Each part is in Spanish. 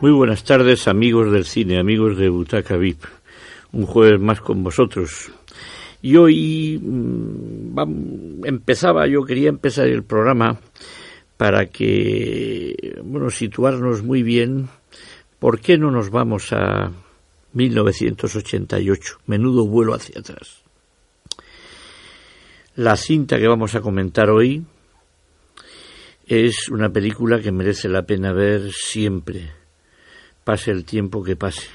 Muy buenas tardes, amigos del cine, amigos de Butaca VIP. Un jueves más con vosotros. Y hoy mm, empezaba, yo quería empezar el programa para que, bueno, situarnos muy bien. ¿Por qué no nos vamos a 1988? Menudo vuelo hacia atrás. La cinta que vamos a comentar hoy es una película que merece la pena ver siempre pase el tiempo que pase.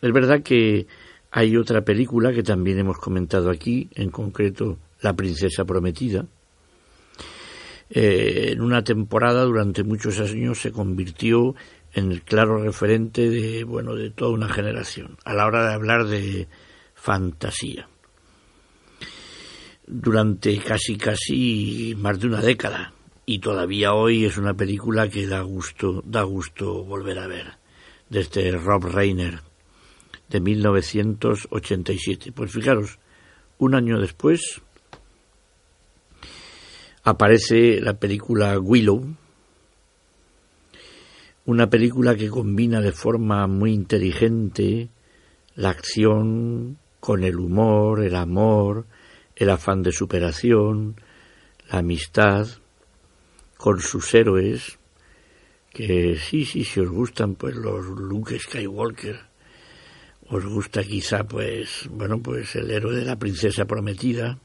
Es verdad que hay otra película que también hemos comentado aquí, en concreto La Princesa Prometida. Eh, en una temporada durante muchos años se convirtió en el claro referente de bueno de toda una generación a la hora de hablar de fantasía durante casi casi más de una década y todavía hoy es una película que da gusto, da gusto volver a ver, desde Rob Reiner, de 1987. Pues fijaros, un año después aparece la película Willow, una película que combina de forma muy inteligente la acción con el humor, el amor, el afán de superación, la amistad, con sus héroes, que sí, sí, si os gustan pues los Luke Skywalker, os gusta quizá pues, bueno, pues el héroe de la princesa prometida,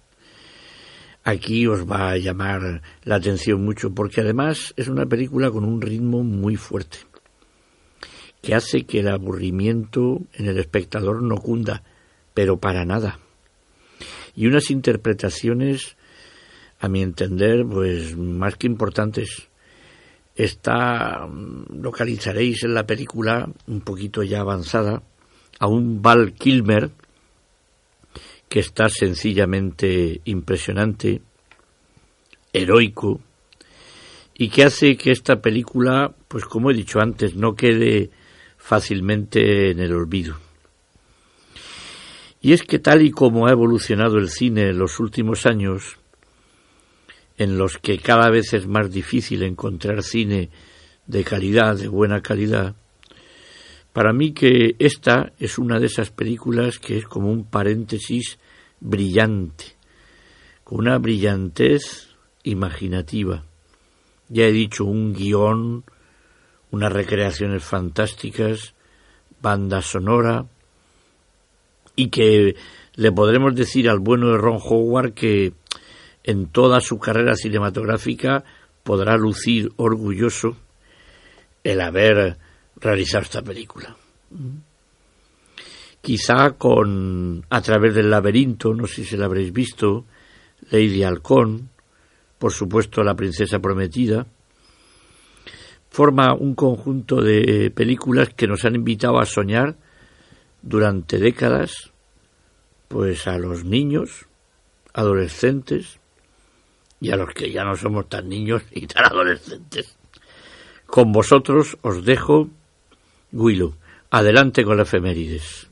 aquí os va a llamar la atención mucho porque además es una película con un ritmo muy fuerte que hace que el aburrimiento en el espectador no cunda, pero para nada. Y unas interpretaciones a mi entender, pues más que importantes. Está, mm, localizaréis en la película, un poquito ya avanzada, a un Val Kilmer, que está sencillamente impresionante, heroico, y que hace que esta película, pues como he dicho antes, no quede fácilmente en el olvido. Y es que tal y como ha evolucionado el cine en los últimos años, en los que cada vez es más difícil encontrar cine de calidad, de buena calidad, para mí que esta es una de esas películas que es como un paréntesis brillante, con una brillantez imaginativa. Ya he dicho, un guion, unas recreaciones fantásticas, banda sonora, y que le podremos decir al bueno de Ron Howard que en toda su carrera cinematográfica podrá lucir orgulloso el haber realizado esta película. Quizá con A través del laberinto, no sé si la habréis visto, Lady Halcón, por supuesto La Princesa Prometida, forma un conjunto de películas que nos han invitado a soñar durante décadas, pues a los niños, adolescentes y a los que ya no somos tan niños y tan adolescentes. Con vosotros os dejo Willow. Adelante con la efemérides.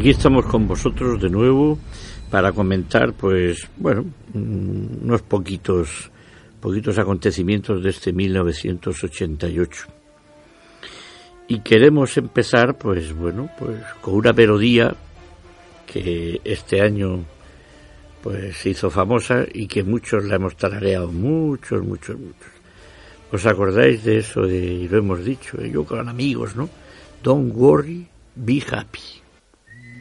Aquí estamos con vosotros de nuevo para comentar, pues, bueno, mm, unos poquitos, poquitos acontecimientos de este 1988. Y queremos empezar, pues, bueno, pues, con una melodía que este año, pues, se hizo famosa y que muchos la hemos tarareado, muchos, muchos, muchos. ¿Os acordáis de eso de, y lo hemos dicho, yo con amigos, ¿no? Don't worry, be happy.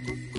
Thank you.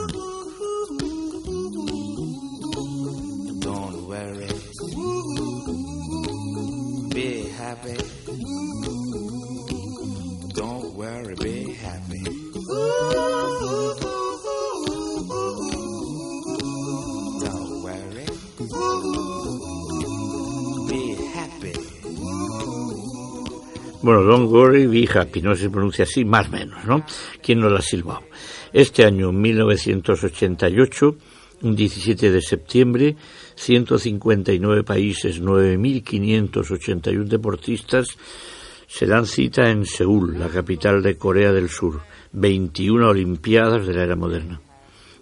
Worry, Be Happy, no se pronuncia así, más o menos, ¿no? ¿Quién nos la ha silbado? Este año, 1988, un 17 de septiembre, 159 países, 9.581 deportistas se dan cita en Seúl, la capital de Corea del Sur. 21 Olimpiadas de la era moderna.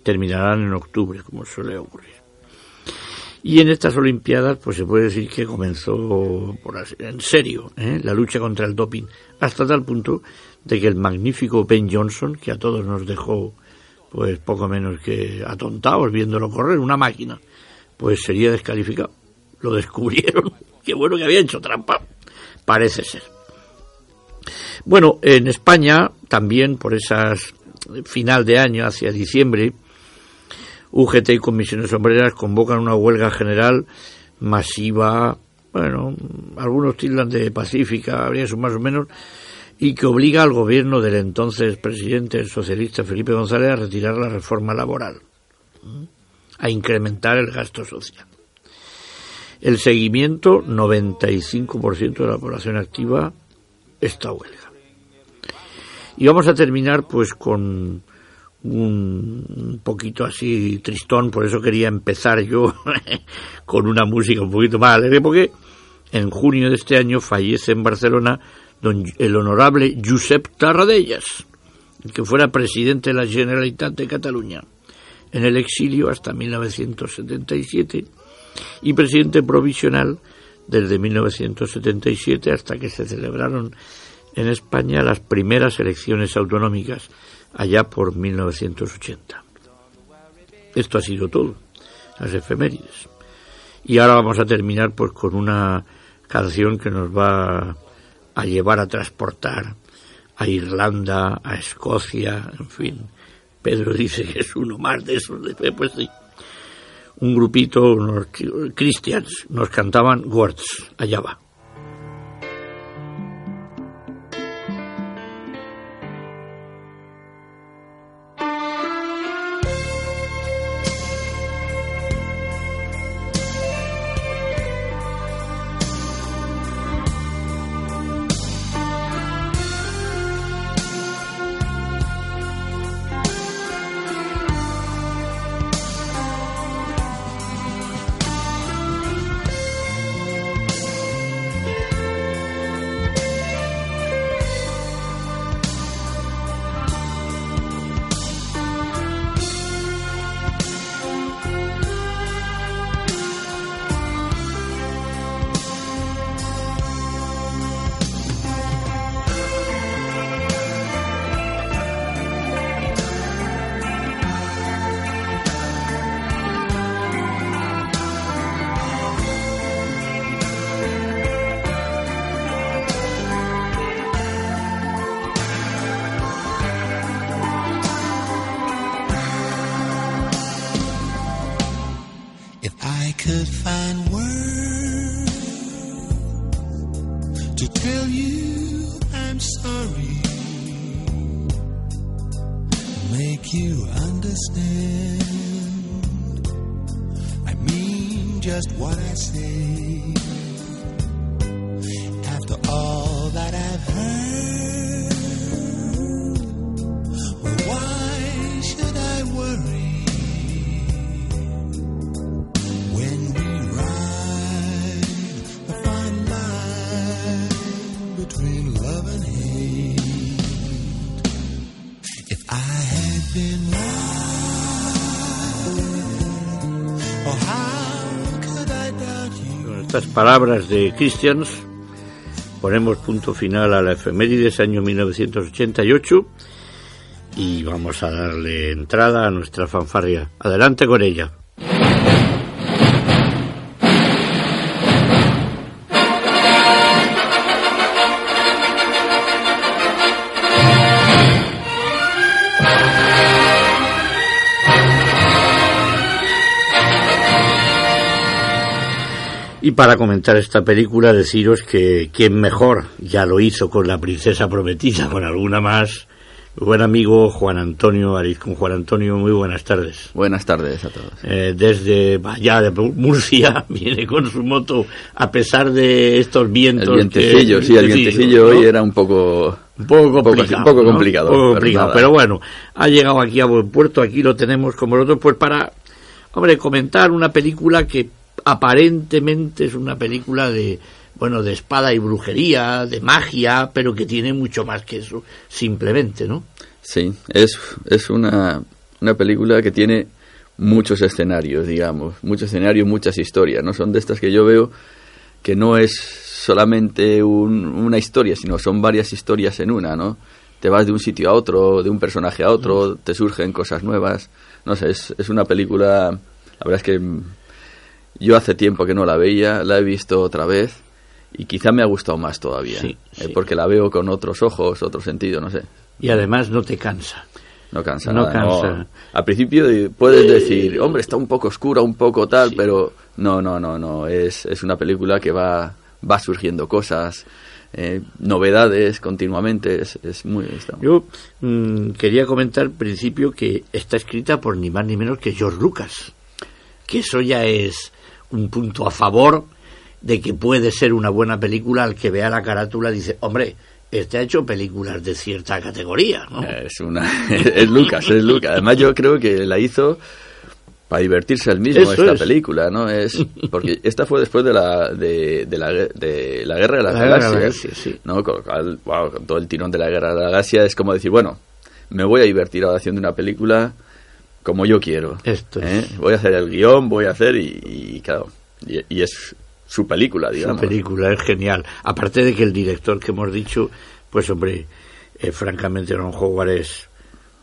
Terminarán en octubre, como suele ocurrir. Y en estas Olimpiadas, pues se puede decir que comenzó por así, en serio ¿eh? la lucha contra el doping, hasta tal punto de que el magnífico Ben Johnson, que a todos nos dejó pues poco menos que atontados viéndolo correr, una máquina, pues sería descalificado. Lo descubrieron. Qué bueno que había hecho trampa. Parece ser. Bueno, en España también por esas final de año, hacia diciembre, UGT y comisiones obreras convocan una huelga general masiva, bueno, algunos tildan de pacífica, habría eso más o menos, y que obliga al gobierno del entonces presidente socialista Felipe González a retirar la reforma laboral, a incrementar el gasto social. El seguimiento, 95% de la población activa, esta huelga. Y vamos a terminar pues con un poquito así tristón, por eso quería empezar yo con una música un poquito más alegre, porque en junio de este año fallece en Barcelona don, el honorable Josep Tarradellas, que fuera presidente de la Generalitat de Cataluña, en el exilio hasta 1977 y presidente provisional desde 1977 hasta que se celebraron en España las primeras elecciones autonómicas allá por 1980. Esto ha sido todo, las efemérides. Y ahora vamos a terminar pues con una canción que nos va a llevar a transportar a Irlanda, a Escocia, en fin. Pedro dice que es uno más de esos, pues sí. Un grupito, unos cristians, nos cantaban Words, allá va. find words to tell you I'm sorry, make you understand. I mean just what I say. Palabras de Christians ponemos punto final a la efemérides año 1988 y vamos a darle entrada a nuestra fanfarria. Adelante con ella. Y para comentar esta película, deciros que quien mejor ya lo hizo con la princesa prometida, con alguna más. buen amigo Juan Antonio Ariz. Con Juan Antonio, muy buenas tardes. Buenas tardes a todos. Eh, desde allá de Murcia viene con su moto, a pesar de estos vientos. El vientecillo, sí, el vientecillo hoy era un poco. Un poco complicado. Un poco, complicado. complicado pero bueno, ha llegado aquí a buen puerto, aquí lo tenemos como nosotros, pues para, hombre, comentar una película que aparentemente es una película de bueno de espada y brujería de magia pero que tiene mucho más que eso simplemente no sí es es una una película que tiene muchos escenarios, digamos, muchos escenarios, muchas historias, ¿no? Son de estas que yo veo que no es solamente una historia, sino son varias historias en una, ¿no? Te vas de un sitio a otro, de un personaje a otro, te surgen cosas nuevas. No sé, es, es una película, la verdad es que yo hace tiempo que no la veía, la he visto otra vez y quizá me ha gustado más todavía, Sí, eh, porque la veo con otros ojos, otro sentido, no sé. Y además no te cansa. No cansa No nada. cansa. Al principio puedes decir, hombre, está un poco oscura, un poco tal, pero no, no, no, no. Es, es una película que va, va surgiendo cosas, eh, novedades continuamente. Es, es muy. está- Yo mm, quería comentar al principio que está escrita por ni más ni menos que George Lucas, que eso ya es un punto a favor de que puede ser una buena película al que vea la carátula dice, hombre, este ha hecho películas de cierta categoría, ¿no? Es una. es Lucas, es Lucas. Además, yo creo que la hizo para divertirse él mismo Eso esta es. película, ¿no? Es porque esta fue después de la de, de la, de la guerra de las La galaxias, sí. ¿no? Con, lo cual, wow, con todo el tirón de la guerra de la galaxia es como decir, bueno, me voy a divertir ahora haciendo una película como yo quiero. Esto ¿eh? Voy a hacer el guion, voy a hacer y, y, claro, y, y es su película, Su digamos. película es genial. Aparte de que el director que hemos dicho, pues hombre, eh, francamente Ron Howard es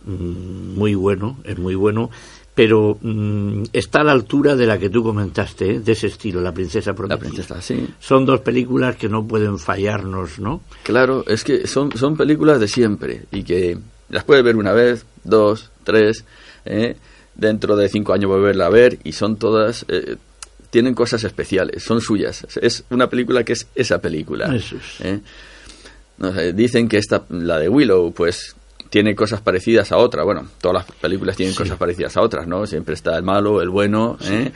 mm, muy bueno, es muy bueno, pero mm, está a la altura de la que tú comentaste, ¿eh? de ese estilo, La Princesa La Prometida. princesa, sí. Son dos películas que no pueden fallarnos, ¿no? Claro, es que son, son películas de siempre y que las puedes ver una vez, dos, tres, ¿eh? dentro de cinco años volverla a ver y son todas, eh, tienen cosas especiales, son suyas. Es una película que es esa película. ¿eh? No sé, dicen que esta, la de Willow, pues tiene cosas parecidas a otra. Bueno, todas las películas tienen Sí. cosas parecidas a otras, ¿no? Siempre está el malo, el bueno, ¿eh?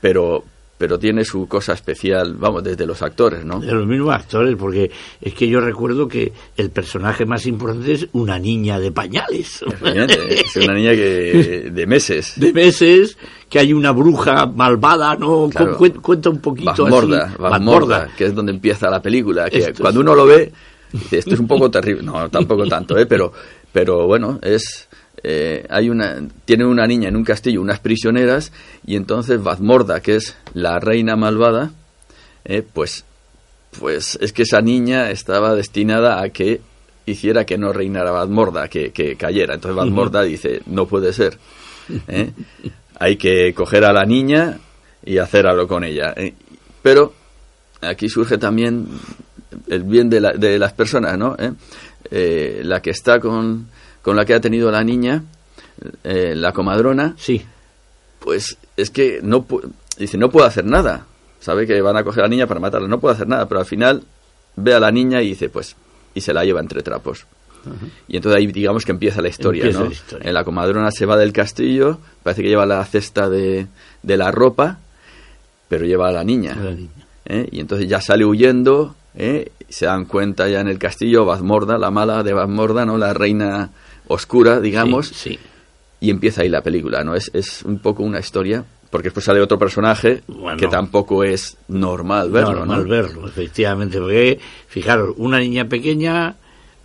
pero pero tiene su cosa especial, vamos, desde los actores, ¿no? De los mismos actores, porque es que yo recuerdo que el personaje más importante es una niña de pañales. Es una niña que de meses. de meses, que hay una bruja malvada, ¿no? Claro. Cuenta un poquito Vasmorda, así. Vasmorda, que es donde empieza la película. Que Esto cuando es- uno lo ve, dice, esto es un poco terrible. No, tampoco tanto, ¿eh? Pero, pero bueno, es. Eh, hay una tiene una niña en un castillo unas prisioneras y entonces Vasmorda que es la reina malvada eh, pues pues es que esa niña estaba destinada a que hiciera que no reinara Vasmorda que, que cayera entonces Vasmorda dice no puede ser ¿eh? hay que coger a la niña y hacer algo con ella pero aquí surge también el bien de, la- de las personas, ¿no? La que está con, con la que ha tenido la niña, eh, la comadrona, Sí, pues es que no dice no puedo hacer nada. Sabe que van a coger a la niña para matarla, no puedo hacer nada, pero al final ve a la niña y dice pues y se la lleva entre trapos. Y entonces ahí digamos que empieza la historia, Empieza ¿no? la historia. La comadrona se va del castillo, parece que lleva la cesta de, de la ropa, pero lleva a la niña. la niña. ¿eh? y entonces ya sale huyendo, ¿eh? se dan cuenta ya en el castillo, Bazmorda, la mala de Bazmorda, ¿no? la reina oscura, digamos, Sí, sí. y empieza ahí la película, ¿no? Es, es un poco una historia, porque después sale otro personaje Bueno. que tampoco es normal verlo, normal ¿no? verlo, efectivamente, porque fijaros, una niña pequeña,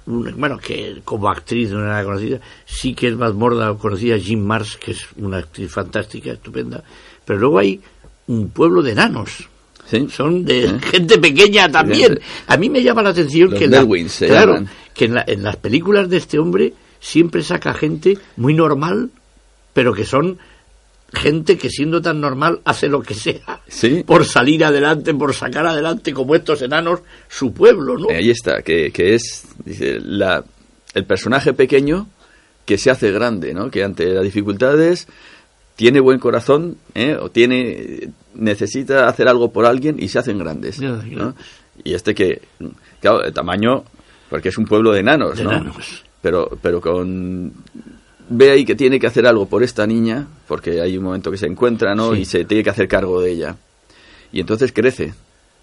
bueno, que como actriz no era conocida, sí que es más morda conocida Jim Mars, que es una actriz fantástica, estupenda, pero luego hay un pueblo de enanos. Sí. Son de gente pequeña también. A mí me llama la atención Los que, en la- claro, que en, la- en las películas de este hombre siempre saca gente muy normal, pero que son gente que siendo tan normal hace lo que sea Sí. por salir adelante, por sacar adelante como estos enanos su pueblo, ¿no? Eh, Ahí está, que, que es dice, la, el personaje pequeño que se hace grande, ¿no? Que ante las dificultades tiene buen corazón, ¿eh? o tiene necesita hacer algo por alguien y se hacen grandes. Y este que, claro, el tamaño, porque es un pueblo de enanos, De ¿no? enanos. Pero, pero con ve ahí que tiene que hacer algo por esta niña, porque hay un momento que se encuentra, ¿no? Sí. Y se tiene que hacer cargo de ella. Y entonces crece,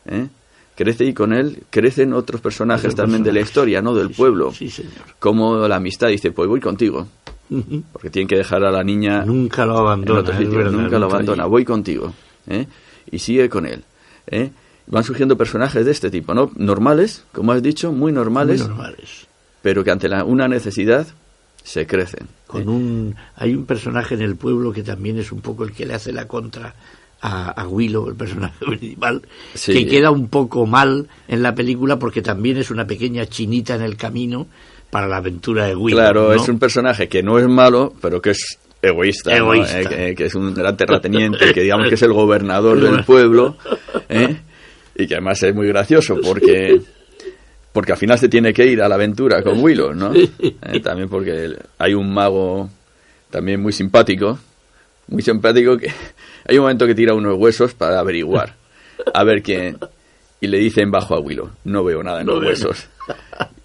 ¿eh? Crece y con él crecen otros personajes también de la historia, ¿no? Del Sí, pueblo. Sí, señor. Como la amistad dice, pues voy contigo. Porque tienen que dejar a la niña Nunca lo abandona, sitio, verdad, nunca lo abandona, allí. voy contigo. ¿eh? Y sigue con él. ¿eh? Van surgiendo personajes de este tipo, ¿no? Normales, como has dicho, muy Muy normales, normales. Pero que ante la- una necesidad se crecen. con un hay un personaje en el pueblo que también es un poco el que le hace la contra a, a Willow, el personaje principal, Sí. que queda un poco mal en la película porque también es una pequeña chinita en el camino para la aventura de Willow. Claro, ¿no? es un personaje que no es malo, pero que es egoísta, ¿no? Egoísta. Eh, que, que es un gran terrateniente, que digamos que es el gobernador del pueblo, ¿eh? y que además es muy gracioso porque porque al final se tiene que ir a la aventura con Willow, ¿no? Eh, también porque hay un mago también muy simpático, muy simpático que hay un momento que tira unos huesos para averiguar a ver quién y le dicen bajo a Willow, no veo nada en No los veo huesos.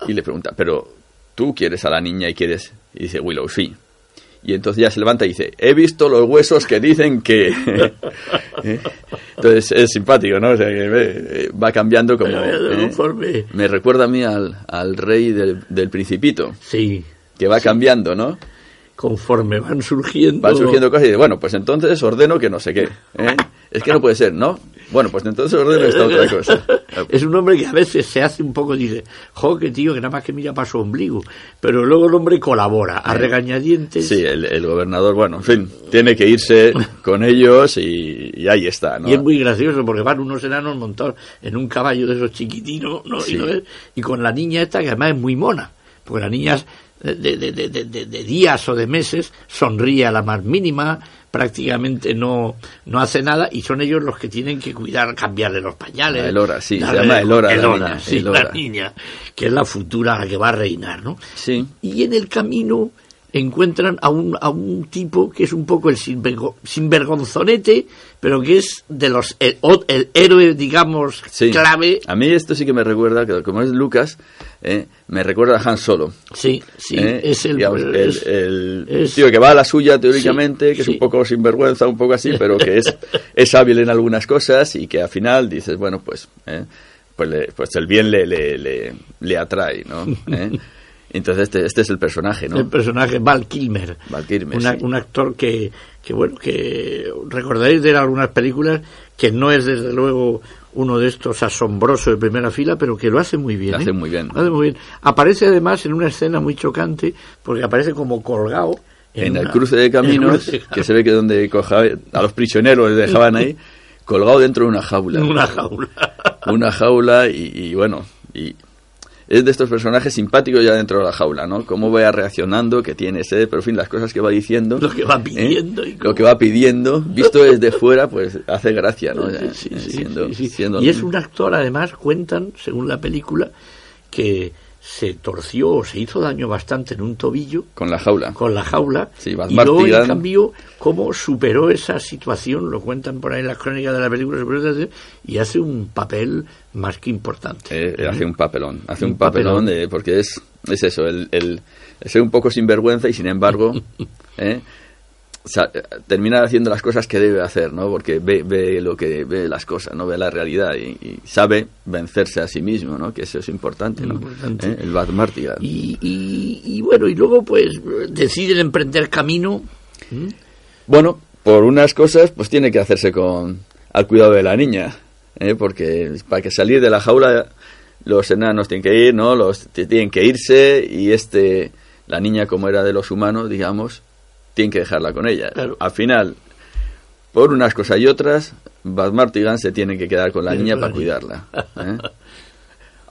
Y le pregunta, pero tú quieres a la niña y quieres y dice Willow, sí. Y entonces ya se levanta y dice, he visto los huesos que dicen que... ¿Eh? Entonces es simpático, ¿no? O sea, que eh, va cambiando como... ¿eh? Conforme- Me recuerda a mí al, al rey del, del principito, Sí, que va cambiando, ¿no? conforme van surgiendo. Van surgiendo cosas y dice, bueno, pues entonces ordeno que no sé qué. ¿eh? Es que no puede ser, ¿no? Bueno, pues entonces ordeno esta otra cosa. Es un hombre que a veces se hace un poco, dice, jo, que tío, que nada más que mira para su ombligo. Pero luego el hombre colabora, a regañadientes. Sí, el, el gobernador, bueno, en fin, tiene que irse con ellos y, y ahí está, ¿no? Y es muy gracioso porque van unos enanos montados en un caballo de esos chiquitinos, ¿no? Sí. Y, con la niña esta, que además es muy mona, porque la niña es de, de- de- de- de- de días o de meses sonríe a la más mínima, prácticamente no, no hace nada y son ellos los que tienen que cuidar, cambiarle los pañales. La Elora, sí, se llama Elora la Elora, niña, sí, Elora. la niña, que es la futura, que va a reinar, ¿no? Sí. Y en el camino encuentran a un, a un tipo que es un poco el sinvergo- sinvergonzonete, pero que es de los el, el héroe, digamos, Sí. clave. A mí esto sí que me recuerda, que como es Lucas, eh, me recuerda a Han Solo. Sí, sí, ¿eh? es el, Digamos, el, es- el es- tío que va a la suya teóricamente, Sí, que es sí. un poco sinvergüenza, un poco así, pero que es, es hábil en algunas cosas y que al final dices, bueno, pues, eh, pues, le- pues el bien le, le, le, le atrae, ¿no? ¿Eh? Entonces este, este es el personaje, ¿no? el personaje Val Kilmer, Val Kilmer, una- sí. un actor que, que bueno, que recordaréis de algunas películas que no es desde luego uno de estos asombrosos de primera fila, pero que lo hace muy bien. Lo ¿eh? hace muy bien. Lo hace muy bien. Aparece además en una escena muy chocante porque aparece como colgado en el una- cruce de caminos, que se ve que donde coja, a los prisioneros les dejaban ahí, colgado dentro de una jaula. una jaula. Una jaula y, y bueno, y es de estos personajes simpáticos ya dentro de la jaula, ¿no? Cómo va reaccionando, que tiene sed, pero en fin, las cosas que va diciendo. Lo que va ¿eh? pidiendo y Lo que va pidiendo, visto desde fuera, pues hace gracia, ¿no? Sí, eh, sí, siendo- sí, sí. siendo- Y es un actor, además, cuentan, según la película, que se torció o se hizo daño bastante en un tobillo Con la jaula. con la jaula Sí, y luego en cambio cómo superó esa situación lo cuentan por ahí en las crónicas de la película y hace un papel más que importante. Eh, hace un papelón, hace un, Un papelón, porque es, es eso, el, el, el ser un poco sinvergüenza y sin embargo eh, sa- termina haciendo las cosas que debe hacer, ¿no? Porque ve, ve lo que ve las cosas, ¿no? Ve la realidad y, y sabe vencerse a sí mismo, ¿no? Que eso es importante, ¿no? Importante. ¿Eh? El Bad Martigan. y, y- y bueno y luego pues deciden emprender camino Bueno, por unas cosas, pues tiene que hacerse con al cuidado de la niña, ¿eh? porque para que salir de la jaula los enanos tienen que ir, ¿no? Los tienen que irse y este la niña como era de los humanos, digamos, tienen que dejarla con ella. Claro. Al final, por unas cosas y otras, Bad Martigan se tiene que quedar con la niña para cuidarla. ¿eh?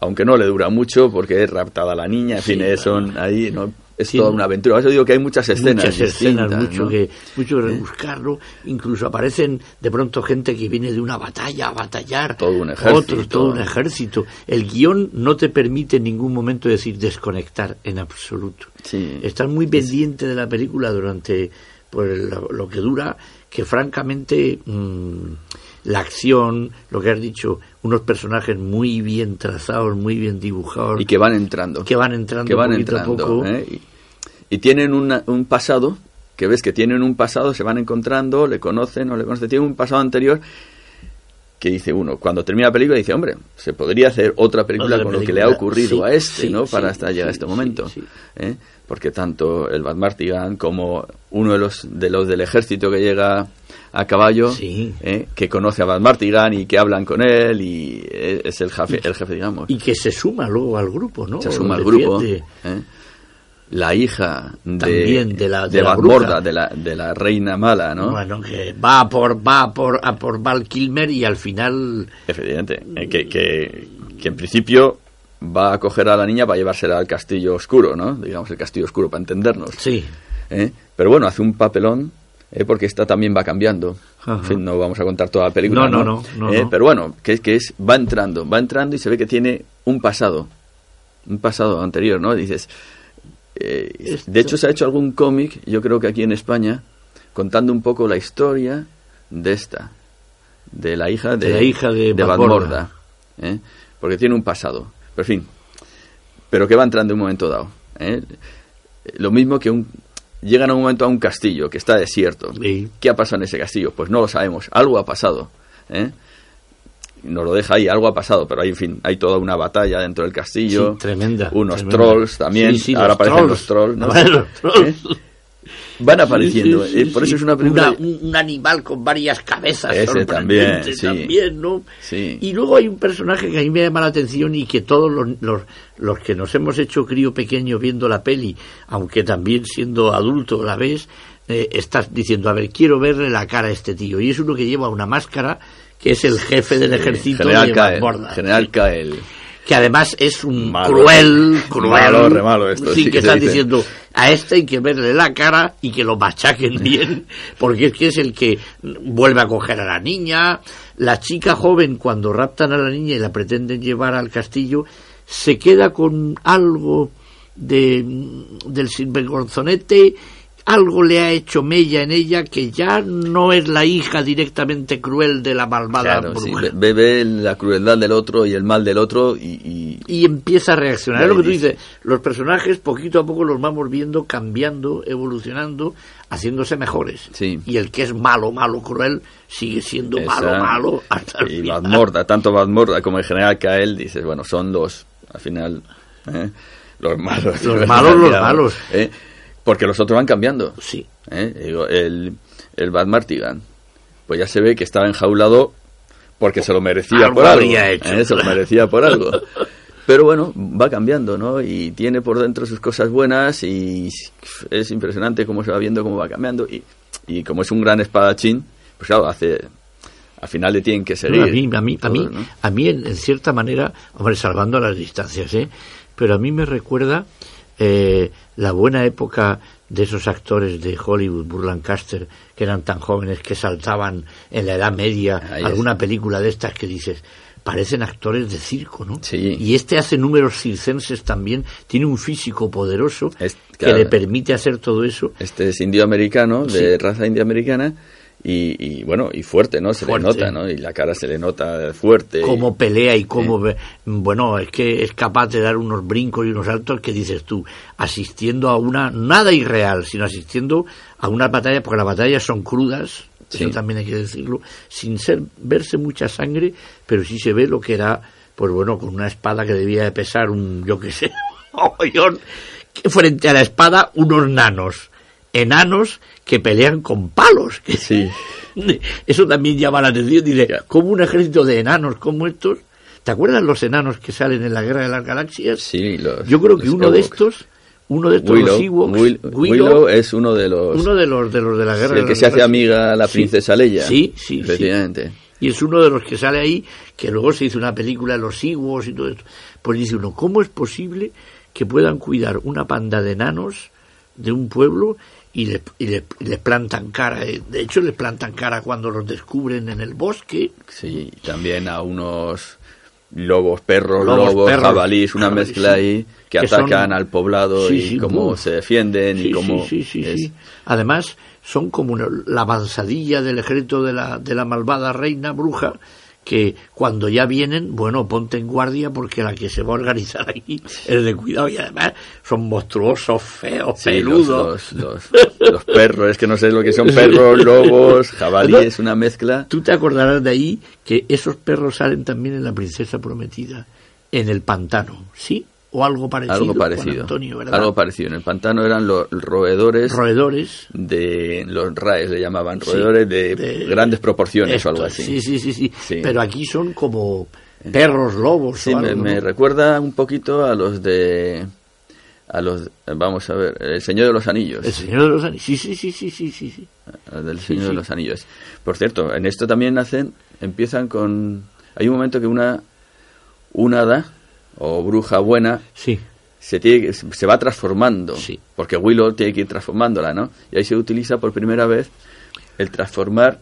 Aunque no le dura mucho porque es raptada la niña, en Sí, fin, claro. son ahí, ¿no? Es Sí, toda una aventura. Eso digo que hay muchas escenas. muchas escenas, mucho ¿no? que mucho rebuscarlo, incluso aparecen de pronto gente que viene de una batalla a batallar, Todo un ejército. otros, todo un ejército. El guion no te permite en ningún momento decir desconectar en absoluto. Sí. Estás muy pendiente de la película durante pues, lo, lo que dura, que francamente mm, la acción, lo que has dicho, unos personajes muy bien trazados, muy bien dibujados, y que van entrando que van entrando que van entrando poco. ¿eh? y, y tienen una- un pasado que ves que tienen un pasado se van encontrando le conocen o le conocen tienen un pasado anterior que dice uno cuando termina la película dice hombre se podría hacer otra película Otra con lo que le ha ocurrido sí, a este sí, no sí, para hasta llegar a este momento. ¿eh? porque tanto el Bad Martigan como uno de los de los del ejército que llega a caballo Sí. ¿eh? que conoce a Bad Martigan y que hablan con él y es el jefe el jefe digamos y que se suma luego al grupo, ¿no? se suma al grupo. ¿eh? la hija de, También de la- de de la de la, de la reina mala, ¿no? Bueno, que va a por, va a por, a por Val Kilmer y al final, Efectivamente, eh, que, que, que en principio va a coger a la niña para llevársela al castillo oscuro, ¿no? Digamos el castillo oscuro, para entendernos. sí, ¿eh? Pero bueno, hace un papelón, ¿eh? porque esta también va cambiando. Ajá. En fin, no vamos a contar toda la película. No, no, ¿no? no, no, ¿Eh? no. Pero bueno, que es que es, va entrando, va entrando y se ve que tiene un pasado. Un pasado anterior, ¿no? Dices. eh, de hecho, se ha hecho algún cómic, yo creo que aquí en España, contando un poco la historia de esta, de la hija de, De la hija de. Badmorda, ¿eh? porque tiene un pasado. Pero en fin, pero que va entrando en un momento dado. Lo mismo que un, llegan a un momento a un castillo que está desierto. Sí. ¿Qué ha pasado en ese castillo? Pues no lo sabemos. Algo ha pasado. ¿eh? Nos lo deja ahí, algo ha pasado, pero hay, en fin, hay toda una batalla dentro del castillo. Sí, tremenda, Unos tremenda. trolls también. Ahora aparecen trolls. los trolls. ¿no? Aparecen los trolls. ¿Eh? Van apareciendo. Sí, sí, ¿eh? sí, Por eso es una película. Una- un, un animal con varias cabezas. Ese también, también, ¿no? Y luego hay un personaje que a mí me llama la atención y que todos los, los, los que nos hemos hecho crío pequeño viendo la peli, aunque también siendo adulto la ves, eh, estás diciendo, a ver, quiero verle la cara a este tío. Y es uno que lleva una máscara que es el jefe del ejército General de. General Kael. Que además es un Malo. cruel, cruel. Malo, re malo esto, Sí, que que dice. diciendo, a este hay que verle la cara y que lo machaquen bien, porque es que es el que vuelve a coger a la niña. La chica joven, cuando raptan a la niña y la pretenden llevar al castillo, se queda con algo de, del sinvergonzonete algo le ha hecho mella en ella que ya no es la hija directamente cruel de la malvada Claro, bruja. ve la crueldad del otro y el mal del otro y, y- y empieza a reaccionar. Es lo que tú dices, los personajes poquito a poco los vamos viendo cambiando, evolucionando, haciéndose mejores. Sí. Y el que es malo, malo, cruel, sigue siendo malo, malo hasta el y final. Badmorda, tanto Badmorda como el general Kael, dices, bueno, son los, al final, ¿eh? los malos. Los malos, los malos. ¿eh? Porque los otros van cambiando. Sí. ¿eh? El, el Bad Martigan, pues ya se ve que estaba enjaulado porque se lo merecía Algo por algo. hecho. ¿eh? Se lo merecía por algo. Pero bueno, va cambiando, ¿no? Y tiene por dentro sus cosas buenas y es impresionante cómo se va viendo, cómo va cambiando. Y, y como es un gran espadachín, pues claro, hace... Al final le tienen que seguir. No, a mí, a mí, a mí, a mí en, en cierta manera, hombre, salvando las distancias, ¿eh? pero a mí me recuerda eh, la buena época de esos actores de Hollywood, Burl Lancaster, que eran tan jóvenes que saltaban en la Edad Media, Ahí es. alguna película de estas que dices, parecen actores de circo, ¿no? Sí. Y este hace números circenses también, tiene un físico poderoso que claro. le permite hacer todo eso. Este es indio-americano, de Sí. raza indio-americana, y, y, bueno, y fuerte, ¿no? Se Fuerte. le nota, ¿no? Y la cara se le nota fuerte. cómo pelea y cómo bueno es que es capaz de dar unos brincos y unos saltos que dices tú asistiendo a una nada irreal sino asistiendo a una batalla porque las batallas son crudas Sí. eso también hay que decirlo sin ser verse mucha sangre pero sí se ve lo que era pues bueno con una espada que debía de pesar un yo qué sé un mogollón, que frente a la espada unos nanos enanos que pelean con palos que Sí. eso también llama la atención. Dice, como un ejército de enanos como estos. ¿Te acuerdas los enanos que salen en la Guerra de las Galaxias? Sí, los- Yo creo que uno de estos, uno de estos, Willow, los Ewoks, Will- Willow, Willow es uno de los... uno de los de los de la Guerra el de que las se hace amiga a la Sí. princesa Leia. Sí, sí, sí. Efectivamente. Y es uno de los que sale ahí, que luego se hizo una película de los Ewoks y todo esto. Pues dice uno, ¿cómo es posible que puedan cuidar una panda de enanos de un pueblo y le- y le- y les plantan cara? eh? De hecho, les plantan cara cuando los descubren en el bosque. Sí, también a unos lobos, perros, Lobos, lobos, perros, jabalís, una jabalís, mezcla ahí que, Que son- atacan al poblado Sí, y cómo se defienden Sí, y cómo es-. Además, son como una- la avanzadilla del ejército de la, de la malvada reina bruja que cuando ya vienen, bueno, ponte en guardia porque la que se va a organizar aquí es de cuidado y además son monstruosos, feos, Sí, peludos. los, los, los- los perros, es que no sé lo que son perros, lobos, jabalíes, una mezcla. Tú te acordarás de ahí que esos perros salen también en La Princesa Prometida, en el pantano, ¿sí? O algo parecido. Algo parecido. Antonio, ¿verdad? algo parecido. En el pantano eran los roedores Roedores. de los raes, le llamaban, Sí, roedores de, de- grandes proporciones o algo así. Sí, sí, sí, sí, Sí. Pero aquí son como perros, lobos. Sí, o me, algo, me ¿no? recuerda un poquito a los de a los, vamos a ver, El Señor de los Anillos. El Señor de los Anillos, sí, sí, sí, sí, sí, sí. Del Señor sí. de los Anillos. Por cierto, en esto también hacen, empiezan con, hay un momento que una, una hada o bruja buena Sí, se, tiene, que- se va transformando, Sí. porque Willow tiene que ir transformándola, ¿no? Y ahí se utiliza por primera vez el transformar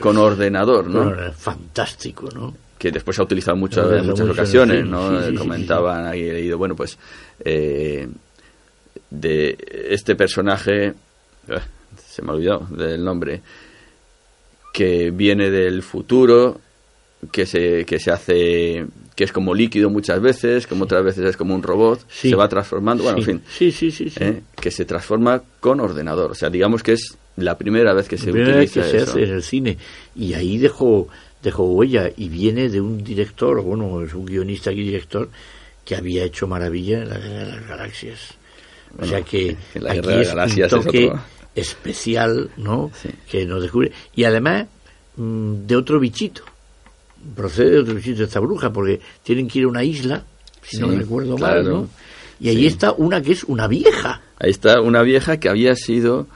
con ordenador, ¿no? Bueno, fantástico, ¿no? que después se ha utilizado Desde en muchas mucho, ocasiones, ¿no? sí, Comentaban, ahí he leído, bueno, pues eh, de este personaje, eh, se me ha olvidado del nombre, que viene del futuro, que se, que se hace, que es como líquido muchas veces, como otras veces es como un robot, Sí. se va transformando, bueno, sí. en fin, Sí, sí, sí, sí. ¿eh? que se transforma con ordenador, o sea, digamos que es la primera vez que se primera vez utiliza que se eso. hace en el cine. Y ahí dejó, dejó huella y viene de un director, bueno, es un guionista y director que había hecho maravilla en la Guerra de las Galaxias. o sea que la aquí de es las Galaxias un es toque otro. especial, ¿no? Sí. Que nos descubre. Y además mm, de otro bichito. Procede de otro bichito esta bruja, porque tienen que ir a una isla, si no Sí, recuerdo claro. mal, ¿no? Y ahí Sí. está una que es una vieja. Ahí está una vieja que había sido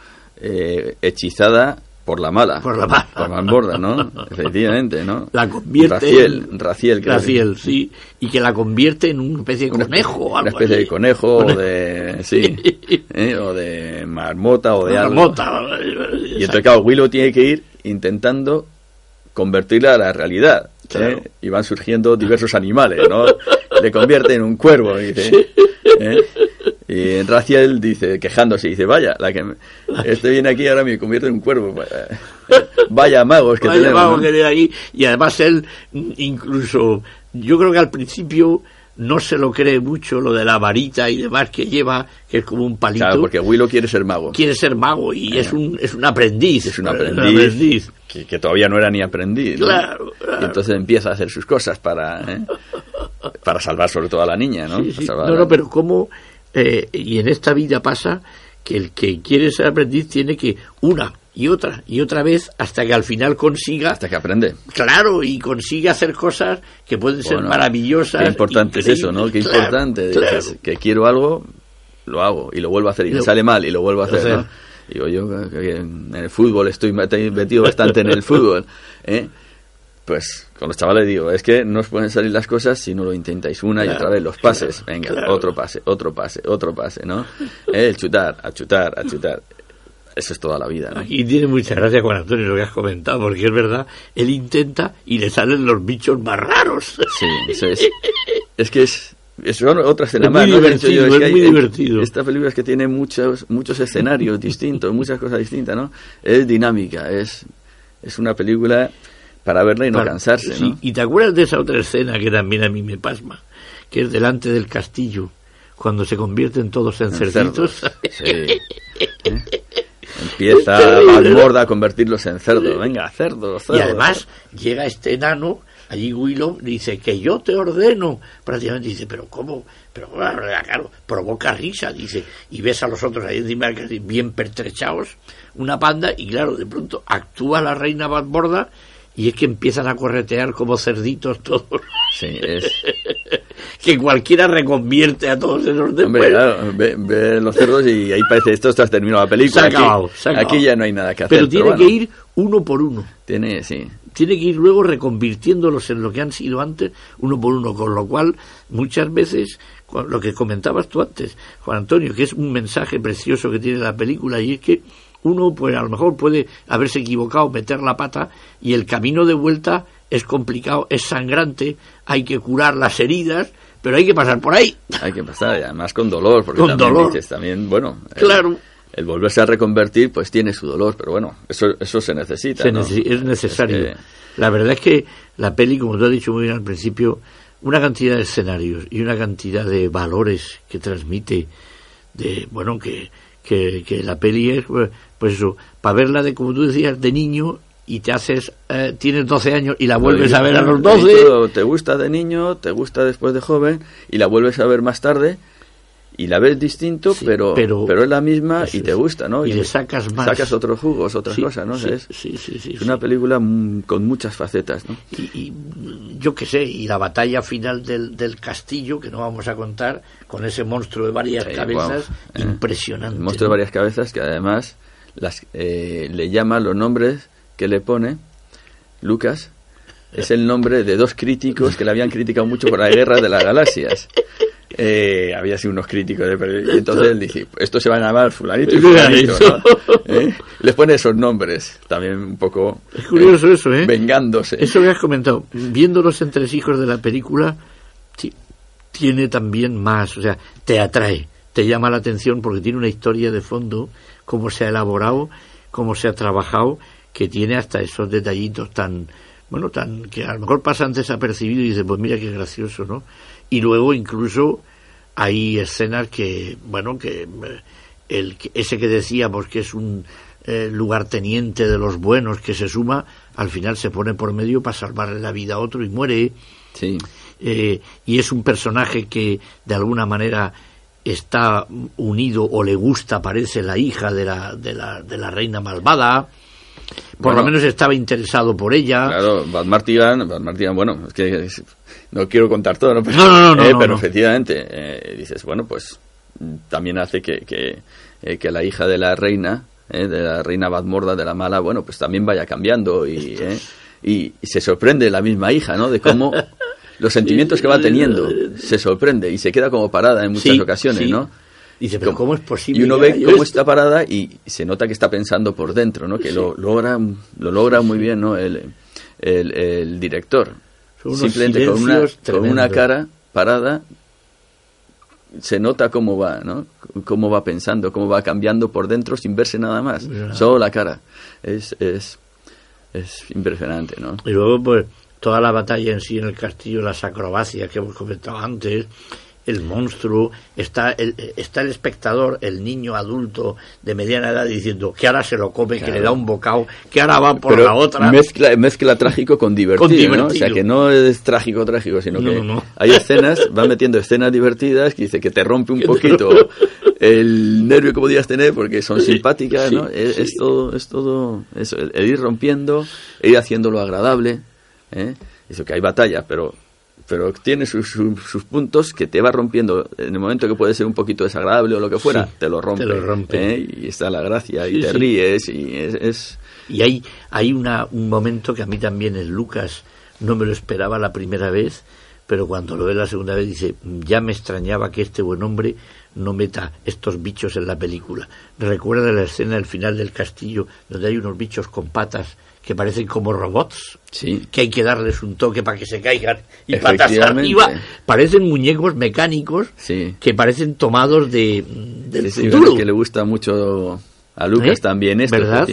eh, hechizada por la mala. Por la mala. Por Malborda, ¿no? Efectivamente, ¿no? La convierte Raciel, en- Raciel, creo Raciel, sí, y que la convierte en una especie de conejo. o una algo especie así. de conejo o de... Sí. ¿eh? O de marmota o de Una algo. mota. Y entonces, claro, Willow tiene que ir intentando convertirla a la realidad. ¿Eh? Y van surgiendo diversos animales, ¿no? Le convierte en un cuervo, dice. ¿eh? Y Raciel dice, quejándose, dice, vaya, la que me- este viene aquí ahora me convierte en un cuervo. Vaya magos que Vaya, tenemos. vamos, ¿no? que ahí. Y además él, incluso, yo creo que al principio no se lo cree mucho lo de la varita y demás que lleva, que es como un palito. Claro, porque Willow quiere ser mago. Quiere ser mago y es un es un aprendiz. Es un aprendiz, Que, que todavía no era ni aprendiz. ¿no? Claro, claro. Y entonces empieza a hacer sus cosas para, ¿eh? para salvar sobre todo a la niña, ¿no? Sí, sí. Salvar No, no, pero cómo, eh, y en esta vida pasa que el que quiere ser aprendiz tiene que una y otra y otra vez hasta que al final consiga, Hasta que aprende. claro, y consiga hacer cosas que pueden ser Bueno, maravillosas. Qué importante es eso, ¿no? Qué. Claro, importante. claro. Que quiero algo, lo hago y lo vuelvo a hacer. Y me sale mal y lo vuelvo a hacer. ¿no? Digo yo que- en el fútbol estoy meti- metido bastante en el fútbol, ¿eh? Pues con los chavales digo, es que no os pueden salir las cosas si no lo intentáis una y otra vez. Los pases, claro, venga, claro. otro pase, otro pase, otro pase, ¿no? ¿Eh? El chutar, a chutar, a chutar. Eso es toda la vida, ¿no? Y tiene mucha gracia Juan Antonio lo que has comentado, porque es verdad, él intenta y le salen los bichos más raros. Sí, eso es. Es que es. es son otra escena Es más. muy divertido, es que muy hay- divertido. Esta película es que tiene muchos muchos escenarios distintos, muchas cosas distintas, ¿no? Es dinámica, es, es una película para verla y no Para- cansarse, sí, ¿no? Y te acuerdas de esa otra escena que también a mí me pasma, que es delante del castillo, cuando se convierten todos en, En cerditos. cerdos, sí. ¿Eh? Empieza. Balmorda a convertirlos en cerdos. Venga, cerdos, cerdos. Y además llega este enano, allí Willow dice que yo te ordeno. Prácticamente dice, pero ¿cómo? Pero claro, provoca risa, dice, y ves a los otros ahí encima bien pertrechados, una panda, y claro, de pronto actúa la reina Balborda y es que empiezan a corretear como cerditos todos, Sí, es. que cualquiera reconvierte a todos esos Hombre, después. claro, ve, ve los cerdos y ahí parece esto, esto has terminado la película. Se ha Aquí- acabado, se ha acabado. aquí ya no hay nada que hacer. Pero tiene bueno, que ir uno por uno. Tiene, sí. tiene que ir luego reconvirtiéndolos en lo que han sido antes, uno por uno, con lo cual muchas veces, lo que comentabas tú antes, Juan Antonio, que es un mensaje precioso que tiene la película, y es que uno, pues a lo mejor puede haberse equivocado, meter la pata, y el camino de vuelta es complicado, es sangrante, hay que curar las heridas, pero hay que pasar por ahí. Hay que pasar, y además con dolor, porque Con también dolor. dices, también, bueno, el- Claro. el, volverse a reconvertir, pues tiene su dolor, pero bueno, eso, eso se necesita. Se ¿no? necesi- es necesario. Es que- La verdad es que la peli, como tú has dicho muy bien al principio, una cantidad de escenarios y una cantidad de valores que transmite, de bueno, que, que, que la peli es, pues pues eso, para verla de, como tú decías, de niño y te haces, eh, tienes 12 años y la vuelves a ver a los Ahí 12. todo, te gusta de niño, te gusta después de joven, y la vuelves a ver más tarde, y la ves distinto, Sí, pero, pero- pero, es la misma y te gusta, ¿no? Y le sacas más. Sacas otros jugos, otras Sí, cosas, ¿no? sí, es es una película con muchas facetas, ¿no? y, y, yo qué sé, y la batalla final del, del castillo, que no vamos a contar, con ese monstruo de varias cabezas, wow, eh, impresionante. El monstruo de ¿no? varias cabezas que además las, eh, le llama los nombres que le pone Lucas. Es el nombre de dos críticos que le habían criticado mucho por la guerra de las galaxias. Eh, había sido unos críticos de periodismo. entonces él dice esto se va a llamar fulanito y fulanito ¿no? ¿Eh? les pone esos nombres también un poco Es curioso eso, ¿eh? vengándose Eso que has comentado, viendo los entresijos de la película, ti- tiene también más, o sea, te atrae, te llama la atención porque tiene una historia de fondo, cómo se ha elaborado, cómo se ha trabajado, que tiene hasta esos detallitos tan, bueno, tan, que a lo mejor pasan desapercibidos y dices, pues mira qué gracioso, ¿no? Y luego incluso hay escenas que, bueno, que eh, el, ese que decíamos que es un eh, lugarteniente de los buenos que se suma, al final se pone por medio para salvarle la vida a otro y muere. sí eh, y es un personaje que de alguna manera está unido o le gusta, parece, la hija de la, de la, de la reina malvada. Por lo menos estaba interesado por ella. Claro, Martigan, Martigan, bueno, es que es- no quiero contar todo, ¿no? Pero, No, no, no, no, eh, no, pero efectivamente, eh, dices, bueno, pues también hace que, que, eh, que la hija de la reina, eh, de la reina Badmorda, de la mala, bueno, pues también vaya cambiando y, eh, y, y se sorprende la misma hija, ¿no? De cómo los sentimientos que va teniendo, se sorprende y se queda como parada en muchas Sí, ocasiones, sí. ¿no? Dice, pero ¿cómo es posible? Y uno ve cómo esto? está parada y se nota que está pensando por dentro, ¿no? Que lo logra, lo logra muy bien, ¿no? El, el, el director. Simplemente con una, con una cara parada se nota cómo va, ¿no? Cómo va pensando, cómo va cambiando por dentro sin verse nada más. Solo la cara. Es, es, es impresionante, ¿no? Y luego, pues, toda la batalla en sí en el castillo, las acrobacias que hemos comentado antes, el monstruo, está el, está el espectador, el niño adulto de mediana edad diciendo que ahora se lo come, que le da un bocado, que ahora va por Pero la otra. Mezcla, mezcla trágico con divertido, Con ¿no? O sea, que no es trágico, trágico, sino No, que no, hay escenas, va metiendo escenas divertidas que dice que te rompe un poquito el nervio que podías tener porque son simpáticas, ¿no? sí, es, sí. es todo, es todo eso, el, el ir rompiendo, el ir haciéndolo agradable, ¿eh? Eso que hay batallas, pero pero tiene sus, sus, sus puntos que te va rompiendo en el momento que puede ser un poquito desagradable o lo que fuera, Sí, te lo rompe, te lo rompe. ¿eh? y está la gracia y te sí. ríes y es, es Y hay, hay una, un momento que a mí también en Lucas no me lo esperaba la primera vez, pero cuando lo ve la segunda vez dice, ya me extrañaba que este buen hombre no meta estos bichos en la película. Recuerda la escena del final del castillo, donde hay unos bichos con patas que parecen como robots, sí, que hay que darles un toque para que se caigan y patas arriba. Parecen muñecos mecánicos sí. que parecen tomados de, del sí, futuro. que le gusta mucho a Lucas ¿Eh? también esto, ¿Verdad?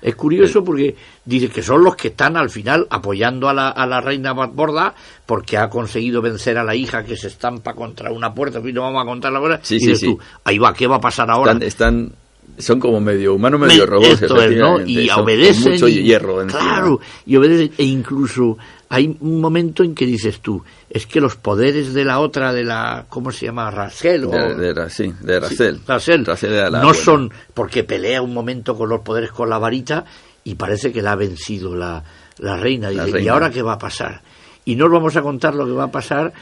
Es curioso porque dice que son los que están al final apoyando a la, a la reina Borda porque ha conseguido vencer a la hija que se estampa contra una puerta. Fin, no vamos a contar la hora. Sí, y sí, dices sí. tú, ahí va, ¿qué va a pasar ahora? Están, están- son como medio humano, medio Me- es, ¿no? Y con obedecen. mucho y- hierro encima. Claro, y obedecen. E incluso hay un momento en que dices tú, es que los poderes de la otra, de la, ¿cómo se llama? Rasel o... De, de sí, de Racel. Sí, era la no buena. son porque pelea un momento con los poderes con la varita y parece que la ha vencido la, la reina. La Dice, ¿y ahora qué va a pasar? Y no os vamos a contar lo que va a pasar,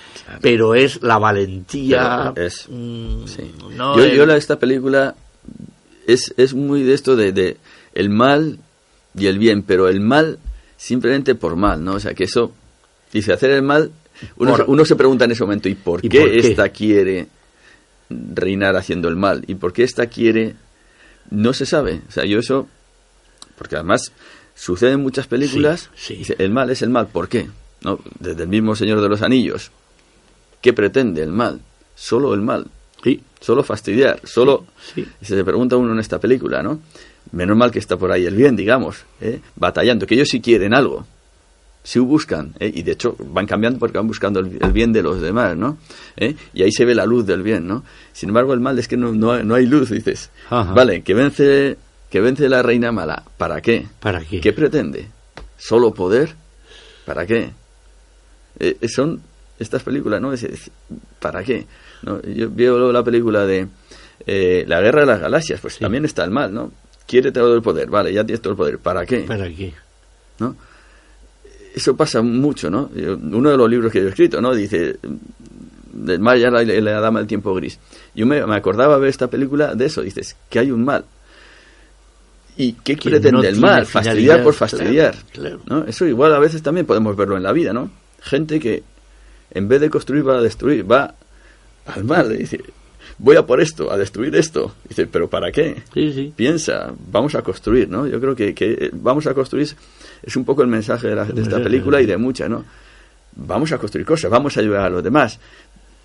pero es la valentía. Es- mm, Sí. no yo, el- yo la- esta película es, es muy de esto de, de el mal y el bien, pero el mal simplemente por mal, ¿no? O sea, que eso, dice, hacer el mal, uno, Por- uno se pregunta en ese momento, ¿y por, ¿Y qué, por qué? esta quiere reinar haciendo el mal? ¿Y por qué esta quiere...? No se sabe. O sea, yo eso... Porque además sucede en muchas películas, Sí, sí. dice, el mal es el mal, ¿por qué? ¿No? Desde el mismo Señor de los Anillos. ¿Qué pretende el mal? Solo el mal Sí, solo fastidiar, solo sí. y se pregunta uno en esta película, ¿no? Menos mal que está por ahí el bien, digamos, ¿eh? batallando, que ellos sí quieren algo, sí buscan, ¿eh? y de hecho van cambiando porque van buscando el, el bien de los demás, ¿no? ¿Eh? Y ahí se ve la luz del bien, ¿no? Sin embargo, el mal es que no, no, hay- no hay luz, dices, Ajá. vale, que vence, que vence la reina mala, ¿para qué? ¿Para qué? ¿Qué pretende? ¿Solo poder? ¿Para qué? Eh, son estas películas, ¿no? ¿Para qué? ¿No? Yo veo la película de eh, La Guerra de las Galaxias, pues también está el mal, ¿no? Quiere todo el poder, vale, ya tienes todo el poder, ¿para qué? ¿Para qué? ¿No? Eso pasa mucho, ¿no? Uno de los libros que he escrito, ¿no? Dice, del mal ya la, la, dama del tiempo gris. Yo me, me acordaba ver esta película de eso, dices, que hay un mal. ¿Y qué pretende el mal? Fastidiar por fastidiar. ¿no? Eso igual a veces también podemos verlo en la vida, ¿no? Gente que en vez de construir va a destruir, va al mal, dice, voy a por esto, a destruir esto. Dice, pero ¿para qué? Piensa, vamos a construir, ¿no? Yo creo que, que, vamos a construir es un poco el mensaje de, de esta película y de muchas, ¿no? Vamos a construir cosas, vamos a ayudar a los demás.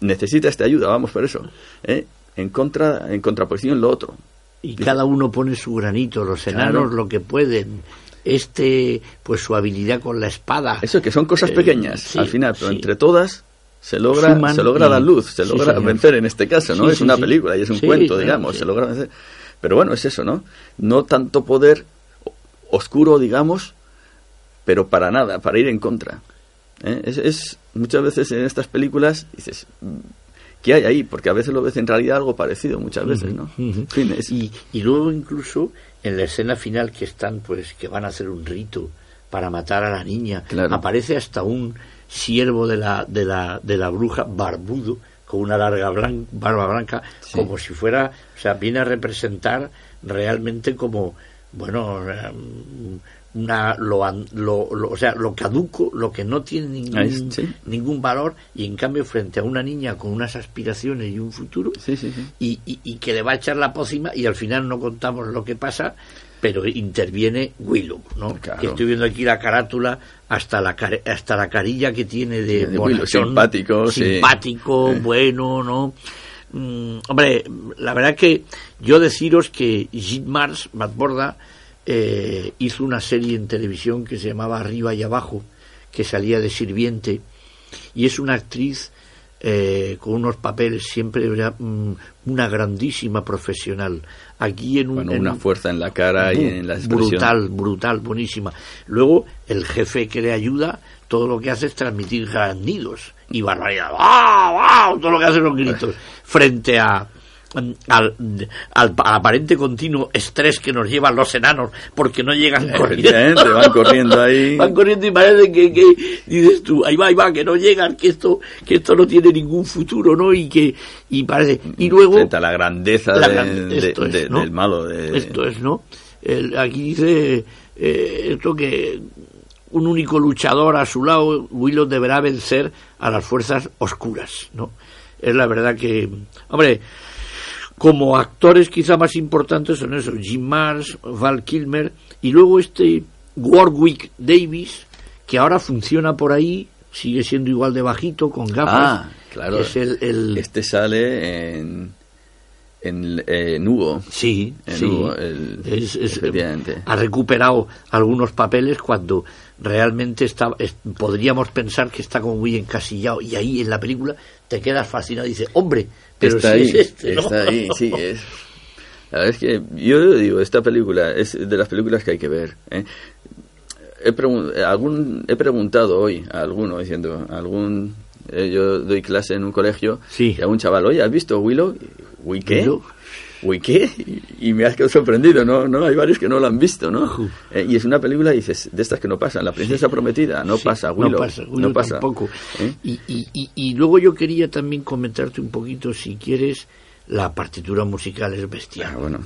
Necesita esta ayuda, vamos por eso. ¿eh? En contra, en contraposición lo otro. Y cada uno pone su granito, los enanos lo que pueden, este, pues su habilidad con la espada. Eso, que son cosas eh, pequeñas al final, pero entre todas se logra, se logra dar luz, se logra vencer en este caso, ¿no? es una película y es un cuento, digamos, se logra vencer. Pero bueno, es eso, ¿no? No tanto poder oscuro, digamos, pero para nada, para ir en contra. ¿eh? Es, es, muchas veces en estas películas dices, ¿qué hay ahí? Porque a veces lo ves en realidad algo parecido, muchas veces, ¿no? y, y, luego incluso en la escena final que están, pues, que van a hacer un rito para matar a la niña, aparece hasta un siervo de la, de la, de la bruja barbudo, con una larga barba blanca, como si fuera, o sea, viene a representar realmente como, bueno, em, una lo, lo, o sea lo caduco lo que no tiene ningún, ningún valor y en cambio frente a una niña con unas aspiraciones y un futuro y, y, que le va a echar la pócima y al final no contamos lo que pasa pero interviene Willow ¿no? que estoy viendo aquí la carátula hasta la hasta la carilla que tiene de, Willow, simpático simpático eh. bueno no mm, hombre la verdad que yo deciros que Jim Mars Borda eh, hizo una serie en televisión que se llamaba Arriba y Abajo, que salía de sirviente, y es una actriz eh, con unos papeles siempre mm, una grandísima profesional. Aquí en, un, una fuerza en la cara y en la expresión. Brutal, brutal, buenísima. Luego, el jefe que le ayuda, todo lo que hace es transmitir grandidos y barbaridad. ¡Wow! Todo lo que hace los gritos. Frente a, al, al, aparente continuo estrés que nos llevan los enanos porque no llegan corriendo. van corriendo ahí. van corriendo y parece que, dices tú, ahí va, ahí va, que no llegan, que esto, que esto no tiene ningún futuro, ¿no? Y que, y parece, y luego. Frente la grandeza del malo. Esto es, ¿no? aquí dice, eh, esto que un único luchador a su lado, Willow deberá vencer a las fuerzas oscuras, ¿no? Es la verdad que, hombre, como actores quizá más importantes son esos, Jim Mars, Val Kilmer, y luego este Warwick Davis, que ahora funciona por ahí, sigue siendo igual de bajito, con gafas. Ah, claro. Es el, Este sale en, en, Hugo. Sí, sí. ha recuperado algunos papeles cuando realmente está, podríamos pensar que está como muy encasillado y ahí en la película te quedas fascinado y dices, hombre, pero está ahí, este, Está ahí, sí, es. La verdad es que yo digo, esta película es de las películas que hay que ver. ¿eh? He, algún, he preguntado hoy a alguno diciendo, algún eh, yo doy clase en un colegio y a un chaval, oye, ¿has visto Willow? ¿Willow qué? Uy, ¿qué? Y, me has quedado sorprendido, ¿no? ¿no? Hay varios que no lo han visto, ¿no? Eh, y es una película, dices, de estas que no pasan. La princesa prometida, no pasa, Willow. No pasa, no pasa. tampoco. ¿Eh? Y, y, y, luego yo quería también comentarte un poquito, si quieres, la partitura musical es bestial. Ah, bueno.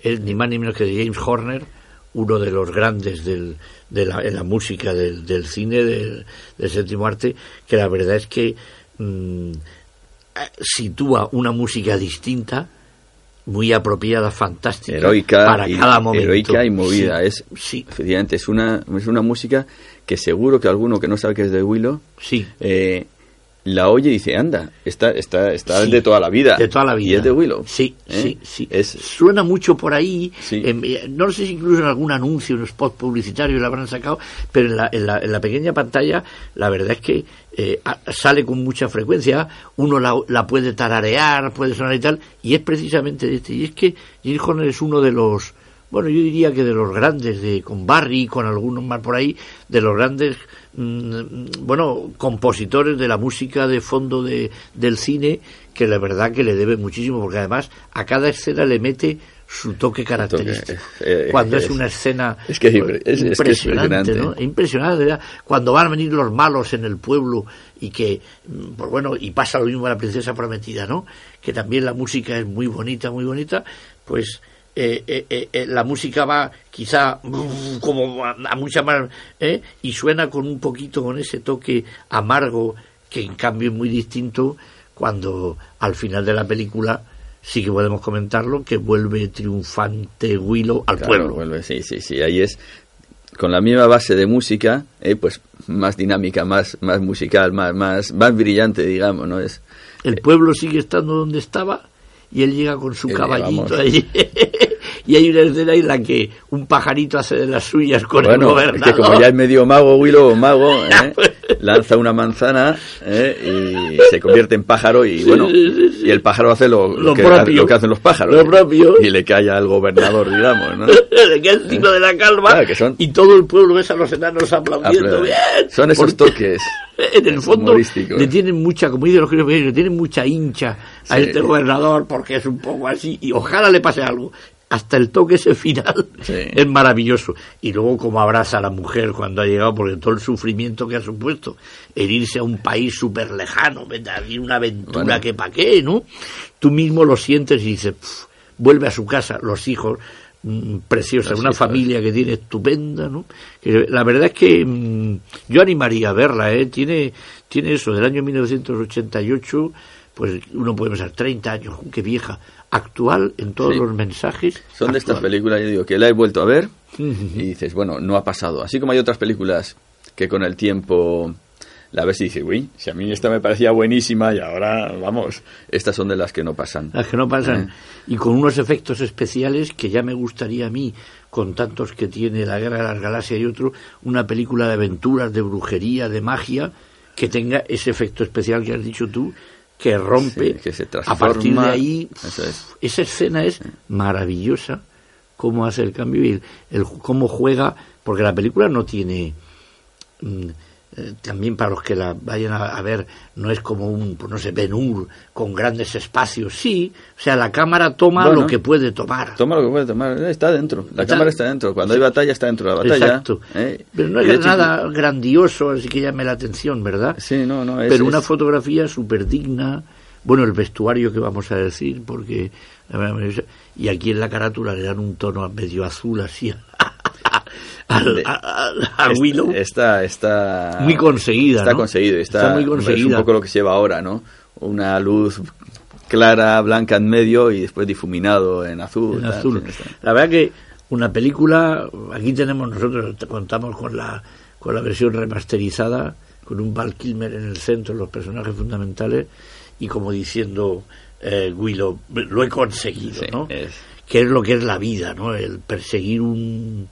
Es ni más ni menos que de James Horner, uno de los grandes del, de la, la música del, del cine, del, del, séptimo arte, que la verdad es que mm, sitúa una música distinta muy apropiada, fantástica, heroica para y, cada momento. Heroica y movida. es, sí. Efectivamente, es una, es una música que seguro que alguno que no sabe que es de Willow, sí. Eh, la oye y dice, anda, está, está, está de toda la vida. De toda la vida. Y es de Willow. Sí, ¿Eh? sí, sí. Es... Suena mucho por ahí. Eh, no sé si incluso en algún anuncio, en un spot publicitario la habrán sacado, pero en la, en la, en la pequeña pantalla la verdad es que eh, sale con mucha frecuencia, uno la, la, puede tararear, puede sonar y tal, y es precisamente de este. Y es que Jill Horner es uno de los bueno, yo diría que de los grandes, de con Barry, con algunos más por ahí, de los grandes, bueno, compositores de la música de fondo de, del cine, que la verdad que le debe muchísimo, porque además a cada escena le mete su toque característico. Eh, Cuando es, una escena es que es, es, impresionante, ¿no? Impresionante. ¿verdad? Cuando van a venir los malos en el pueblo y que, pues bueno, y pasa lo mismo a la princesa prometida, ¿no? Que también la música es muy bonita, muy bonita, pues eh, eh, eh, la música va quizá como a, a mucha más ¿eh? y suena con un poquito con ese toque amargo que en cambio es muy distinto cuando al final de la película sí que podemos comentarlo que vuelve triunfante Willow al Claro, pueblo vuelve, sí, sí, sí. Ahí es con la misma base de música, pues más dinámica, más, más musical, más, más, más brillante, digamos, ¿no? Es, el pueblo sigue estando donde estaba y él llega con su caballito allí y hay una escena en la que un pajarito hace de las suyas con el bueno, es gobernador que como ya es medio mago, Willow, mago, ¿eh? lanza una manzana ¿eh? y se convierte en pájaro y bueno, y el pájaro hace lo, lo Lo que, propio. lo que hacen los pájaros. Lo propio. Y le cae al gobernador, digamos, ¿no? le queda encima de la calma Claro, que son- y todo el pueblo ves a los enanos aplaudiendo Apl- bien Son esos Porque toques. en el fondo le tienen mucha como dicen los críticos, le tienen mucha hincha a Sí. este gobernador porque es un poco así y ojalá le pase algo hasta el toque ese final Sí. es maravilloso y luego como abraza a la mujer cuando ha llegado porque todo el sufrimiento que ha supuesto el irse a un país súper lejano una aventura Bueno. que pa' qué ¿no? tú mismo lo sientes y dices vuelve a su casa los hijos mm, preciosa una familia que tiene estupenda no que la verdad es que mm, yo animaría a verla ¿eh? tiene tiene eso del año 1988 pues uno puede pensar 30 años qué vieja actual en todos Sí. los mensajes Son de estas películas, yo digo, que la he vuelto a ver y dices, bueno, no ha pasado. Así como hay otras películas que con el tiempo la ves y dices, uy, si a mí esta me parecía buenísima y ahora, vamos, estas son de las que no pasan. las que no pasan Eh. y con unos efectos especiales que ya me gustaría a mí con tantos que tiene la guerra de las galaxias y otro una película de aventuras de brujería de magia que tenga ese efecto especial que has dicho tú que rompe Sí, que se a partir de ahí Eso es. esa escena es maravillosa cómo hace el cambio y el, el- cómo juega porque la película no tiene mm, eh, también para los que la vayan a, a ver no es como un pues no sé Ben Hur con grandes espacios sí o sea la cámara toma Bueno. lo que puede tomar Toma lo que puede tomar, está dentro. La Está- cámara está dentro. Cuando hay batalla, está dentro de la batalla. exacto ¿eh? pero no es hecho- nada grandioso así que llame la atención verdad Sí, no, no. Es, pero una es- fotografía súper digna. Bueno, el vestuario que vamos a decir, porque. Y aquí en la carátula le dan un tono medio azul así al, es- Willow. Está, está. Muy conseguida, Está ¿no? conseguido. Está, Está muy Es conseguida. un poco lo que se lleva ahora, ¿no? Una luz clara, blanca en medio y después difuminado en azul. en tal, azul. sí, está. La verdad que una película, aquí tenemos nosotros, contamos con la, con la versión remasterizada, con un Val Kilmer en el centro, los personajes fundamentales, y como diciendo eh, Willow, lo he conseguido, Sí, ¿no? es- que es lo que es la vida, ¿no? El perseguir un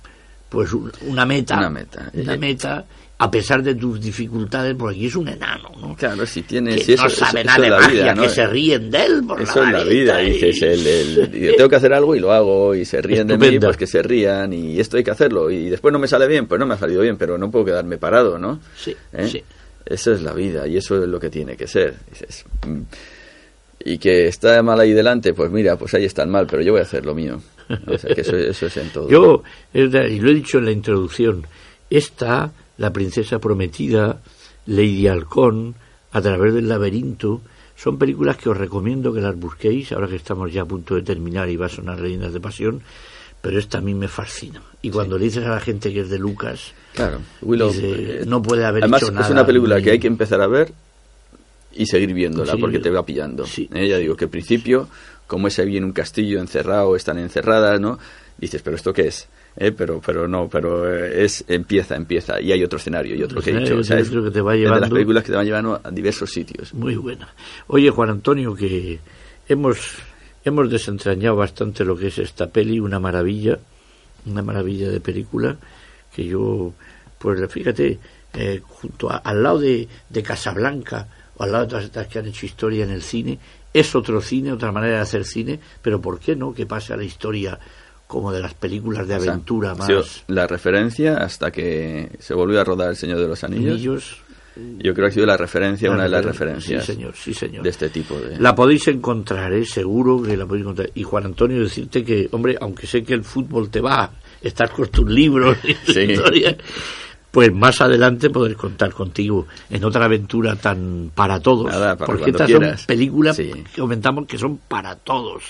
pues un- una meta, Una meta. una meta a pesar de tus dificultades, porque aquí es un enano, ¿no? Claro, si tiene. que si eso, no sabe eso nada de magia, vida, ¿no? que se ríen de él por Eso es la vida, y- dices, el, el- tengo que hacer algo y lo hago, y se ríen de mí, pues que se rían, y esto hay que hacerlo, y después no me sale bien, pues no me ha salido bien, pero no puedo quedarme parado, ¿no? Sí, ¿Eh? sí. Eso es la vida, y eso es lo que tiene que ser. Dices, mm, y que está mal ahí delante, pues mira, pues ahí está el mal, pero yo voy a hacer lo mío. O sea, que eso, eso es en todo. Yo, y lo he dicho en la introducción, esta, la princesa prometida, Lady Halcón, a través del laberinto, son películas que os recomiendo que las busquéis, ahora que estamos ya a punto de terminar y va a sonar Leyendas de Pasión, pero esta a mí me fascina. Y cuando le dices a la gente que es de Lucas, Claro, Willow, dice, eh, no puede haber Además, hecho nada. es una película que hay que empezar a ver y seguir viéndola Sí, porque te va pillando. sí. Eh, ya digo que al principio, como es ahí en un castillo encerrado, están encerradas, ¿no? Dices, ¿pero esto qué es? Eh, pero pero no, pero eh, es empieza, empieza y hay otro escenario y otro que he Escenario, dicho. o sea, es, otro que te va de las llevando. películas que te van llevando a diversos sitios. Muy buena. Oye, Juan Antonio, que hemos, hemos desentrañado bastante lo que es esta peli, una maravilla, una maravilla de película, que yo, pues fíjate, eh, junto a- al lado de, de Casablanca, o al lado de todas estas que han hecho historia en el cine, es otro cine, otra manera de hacer cine, pero ¿por qué no que pase a la historia como de las películas de O sea, aventura más la referencia hasta que se volvió a rodar El Señor de los Anillos. anillos. Yo creo que ha sido la referencia, una de las Sí, referencias señor, sí, señor. de este tipo de... La podéis encontrar, ¿eh? seguro que la podéis encontrar. Y Juan Antonio, decirte que, hombre, aunque sé que el fútbol te va, estás con tus libros y tu Sí. historia, pues más adelante podré contar contigo en otra aventura tan para todos. Nada, para porque estas quieras. son películas Sí. que comentamos que son para todos.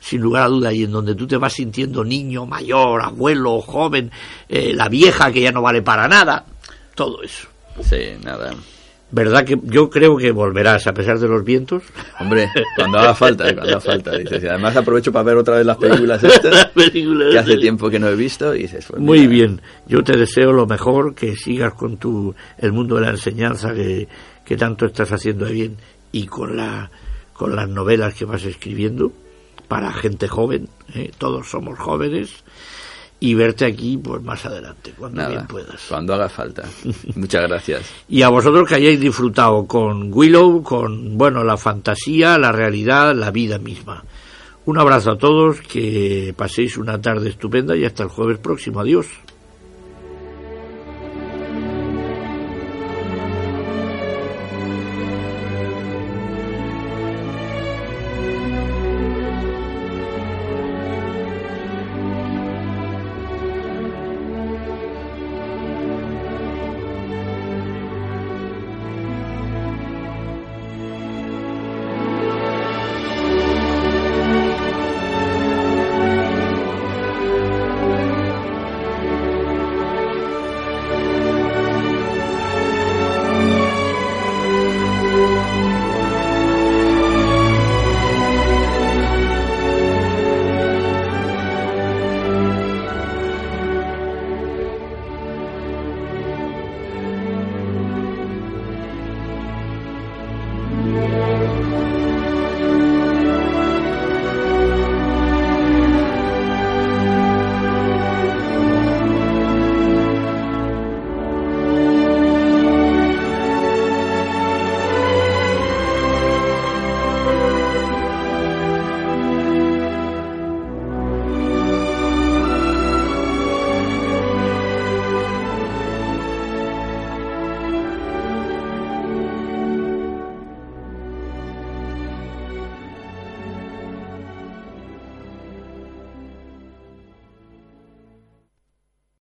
Sin lugar a duda, y en donde tú te vas sintiendo niño, mayor, abuelo, joven, eh, la vieja que ya no vale para nada, todo eso. Sí, nada. ¿Verdad que yo creo que volverás a pesar de los vientos? Hombre, cuando haga falta, cuando haga falta. Dices, y además aprovecho para ver otra vez las películas estas Películas que hace tiempo que no he visto y dices, pues Muy mira, bien, yo te deseo lo mejor, que sigas con tu el mundo de la enseñanza que, que tanto estás haciendo bien y con la con las novelas que vas escribiendo para gente joven, ¿eh? todos somos jóvenes y verte aquí pues más adelante cuando Nada, bien puedas. cuando haga falta. Muchas gracias. Y a vosotros que hayáis disfrutado con Willow, con bueno la fantasía, la realidad, la vida misma. Un abrazo a todos, que paséis una tarde estupenda y hasta el jueves próximo. Adiós.